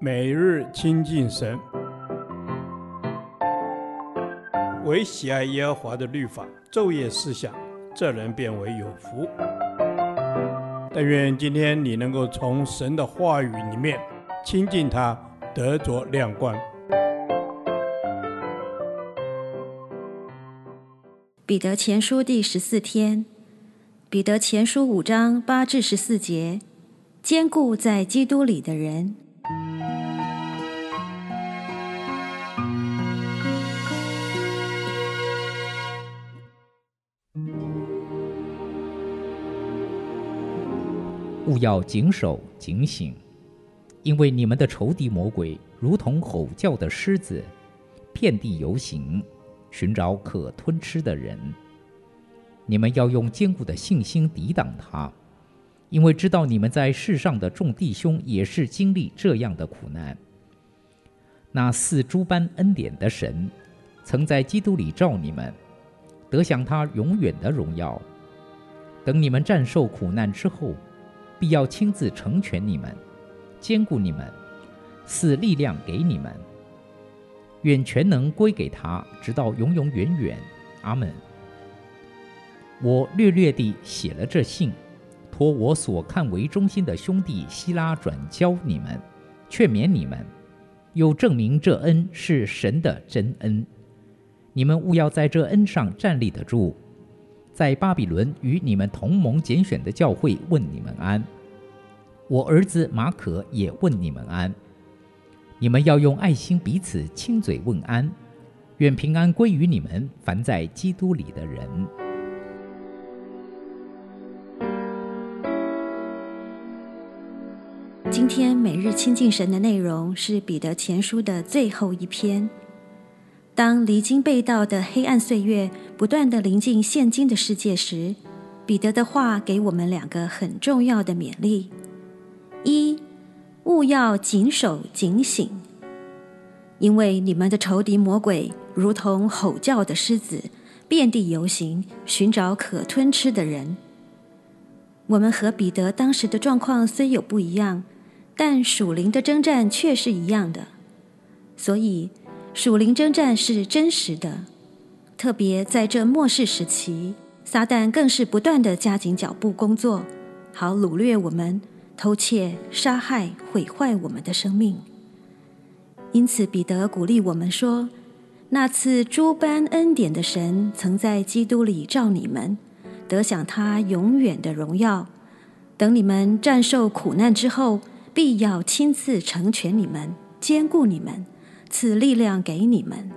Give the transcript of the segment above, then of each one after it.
每日亲近神，唯喜爱耶和华的律法，昼夜思想，这人便为有福。但愿今天你能够从神的话语里面亲近他，得着亮光。彼得前书第十四天，彼得前书五章八至十四节，坚固在基督里的人，要谨守警醒，因为你们的仇敌魔鬼如同吼叫的狮子，遍地游行，寻找可吞吃的人。你们要用坚固的信心抵挡他，因为知道你们在世上的众弟兄也是经历这样的苦难。那赐诸般恩典的神，曾在基督里召你们，得享他永远的荣耀。等你们战胜苦难之后，必要亲自成全你们，坚固你们，赐力量给你们。愿全能归给他，直到永永远远。阿门。我略略地写了这信，托我所看为中心的兄弟希拉转交你们，劝勉你们，又证明这恩是神的真恩。你们务要在这恩上站立得住。在巴比伦与你们同盟拣选的教会问你们安。我儿子马可也问你们安。你们要用爱心彼此亲嘴问安。愿平安归于你们，凡在基督里的人。今天每日亲近神的内容是彼得前书的最后一篇。当离经背道的黑暗岁月不断地临近现今的世界时，彼得的话给我们两个很重要的勉励：一，务要谨守警醒，因为你们的仇敌魔鬼如同吼叫的狮子，遍地游行，寻找可吞吃的人。我们和彼得当时的状况虽有不一样。但属灵的征战却是一样的，所以属灵征战是真实的。特别在这末世时期，撒旦更是不断地加紧脚步工作，好掳掠我们、偷窃、杀害、毁坏我们的生命。因此，彼得鼓励我们说：“那次诸般恩典的神，曾在基督里召你们，得享他永远的荣耀。等你们战胜苦难之后。”必要亲自成全你们，坚固你们，赐力量给你们。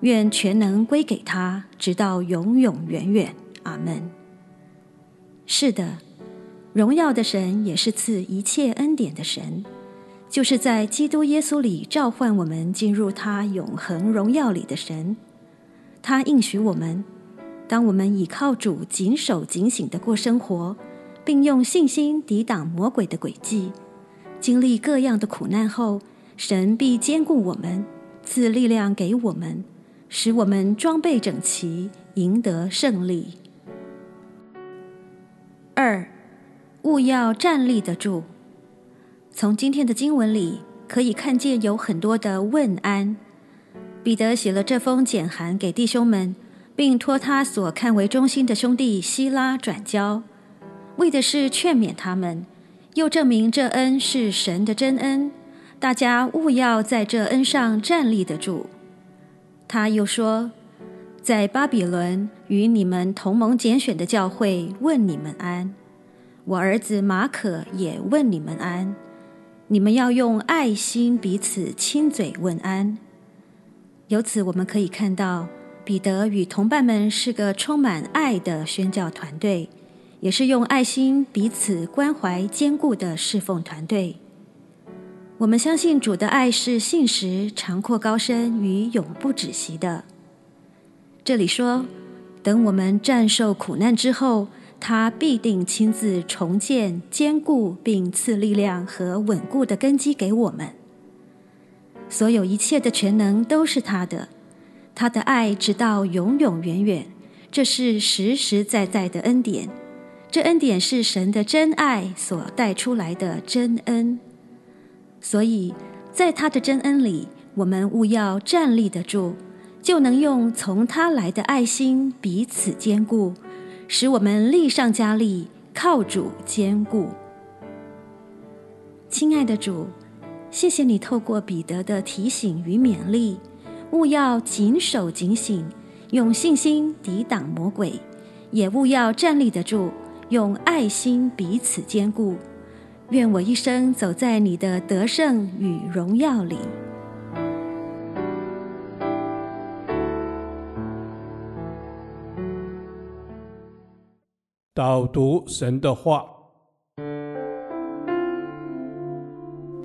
愿全能归给他，直到永永远远。阿门。是的，荣耀的神也是赐一切恩典的神，就是在基督耶稣里召唤我们进入他永恒荣耀里的神。他应许我们，当我们倚靠主，谨守警醒的过生活，并用信心抵挡魔鬼的诡计。经历各样的苦难后，神必坚固我们，赐力量给我们，使我们装备整齐，赢得胜利。二，务要站立得住。从今天的经文里可以看见有很多的问安。彼得写了这封简函给弟兄们，并托他所看为忠心的兄弟希拉转交，为的是劝勉他们。又证明这恩是神的真恩，大家务要在这恩上站立得住。他又说，在巴比伦与你们同盟拣选的教会问你们安，我儿子马可也问你们安。你们要用爱心彼此亲嘴问安。由此我们可以看到，彼得与同伴们是个充满爱的宣教团队。也是用爱心彼此关怀、坚固的侍奉团队。我们相信主的爱是信实、长阔高深与永不止息的。这里说，等我们战胜苦难之后，他必定亲自重建、坚固并赐力量和稳固的根基给我们。所有一切的全能都是他的，他的爱直到永永远远，这是实实在在的恩典。这恩典是神的真爱所带出来的真恩，所以在他的真恩里，我们务要站立得住，就能用从他来的爱心彼此坚固，使我们力上加力，靠主坚固。亲爱的主，谢谢你透过彼得的提醒与勉励，务要谨守警醒，用信心抵挡魔鬼，也务要站立得住，用爱心彼此坚固。愿我一生走在你的得胜与荣耀里。导读神的话，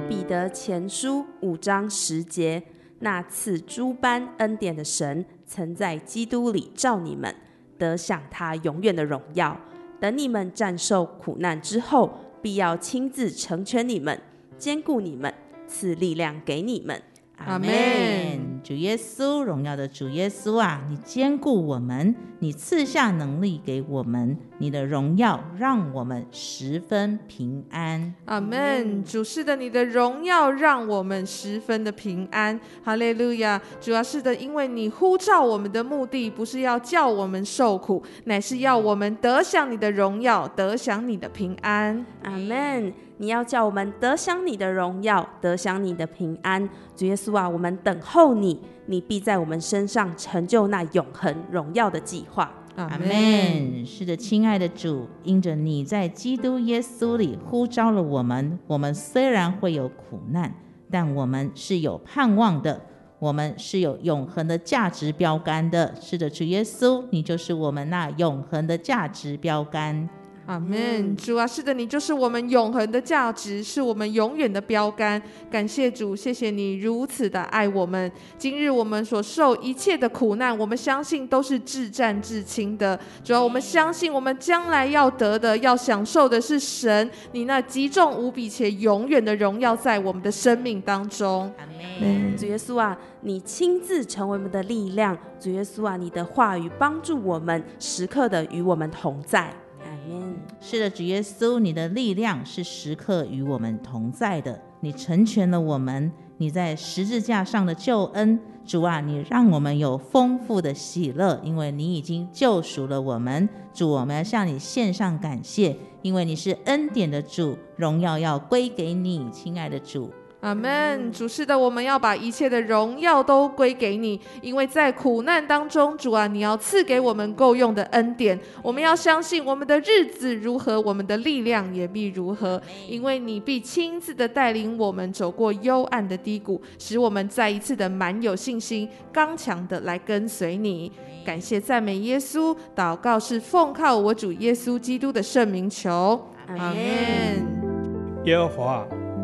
彼得前书五章十节：那赐诸般恩典的神，曾在基督里召你们，得享他永远的荣耀。等你们战胜苦难之后，必要亲自成全你们，兼顾你们，赐力量给你们。阿门。主耶稣，荣耀的主耶稣啊，你坚固我们，你赐下能力给我们，你的荣耀让我们十分平安。阿门。主是的，你的荣耀让我们十分的平安。哈利路亚。主要是的，因为你呼召我们的目的不是要叫我们受苦，乃是要我们得享你的荣耀，得享你的平安。阿门。你要叫我们得享你的荣耀，得享你的平安。主耶稣啊，我们等候你，你必在我们身上成就那永恒荣耀的计划。阿门。是的，亲爱的主，因着你在基督耶稣里呼召了我们，我们虽然会有苦难，但我们是有盼望的，我们是有永恒的价值标杆的。是的，主耶稣，你就是我们那永恒的价值标杆。阿门，主啊，是的，你就是我们永恒的价值，是我们永远的标杆。感谢主，谢谢你如此的爱我们。今日我们所受一切的苦难，我们相信都是至战至亲的。主啊，我们相信我们将来要得的、要享受的是神你那极重无比且永远的荣耀在我们的生命当中。阿门。主耶稣啊，你亲自成为我们的力量。主耶稣啊，你的话语帮助我们，时刻的与我们同在。是的，主耶稣，你的力量是时刻与我们同在的。你成全了我们，你在十字架上的救恩，主啊，你让我们有丰富的喜乐，因为你已经救赎了我们。主，我们要向你献上感谢，因为你是恩典的主，荣耀要归给你，亲爱的主。阿门，主是的，我们要把一切的荣耀都归给你，因为在苦难当中，主啊，你要赐给我们够用的恩典。我们要相信，我们的日子如何，我们的力量也必如何，因为你必亲自的带领我们走过幽暗的低谷，使我们再一次的满有信心，刚强的来跟随你。感谢赞美耶稣，祷告是奉靠我主耶稣基督的圣名求，阿门。耶和华。